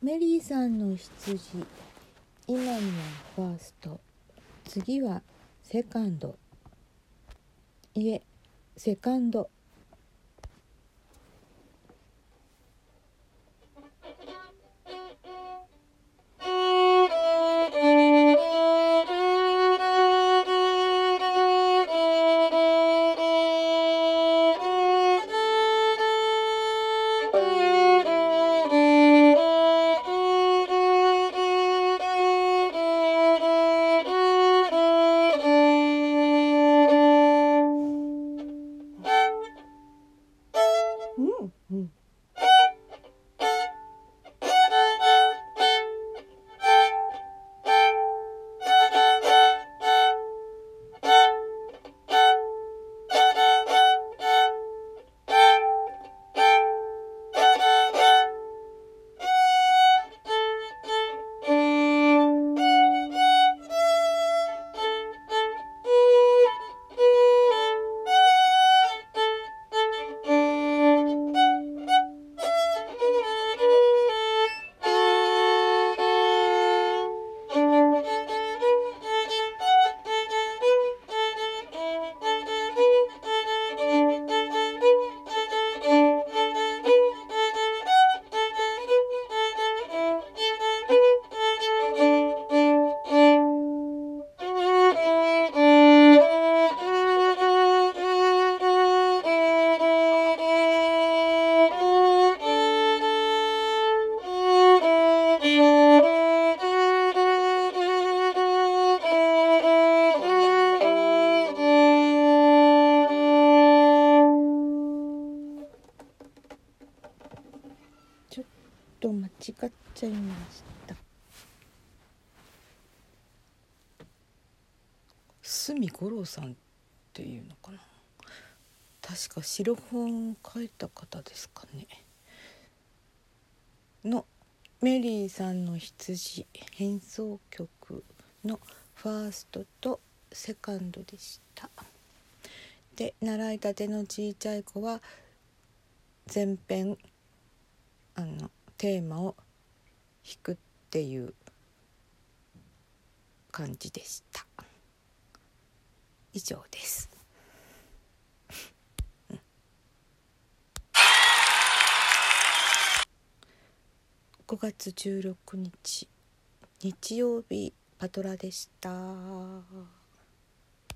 メリーさんの羊。今にはファースト。次はセカンド。いえセカンド。と間違っちゃいました。隅五郎さんっていうのかな。確か白本書いた方ですかね。のメリーさんの羊変奏曲のファーストとセカンドでした。で習いたてのちいちゃい子は前編あのテーマを弾くっていう感じでした。以上です。5月16日日曜日パトラでした。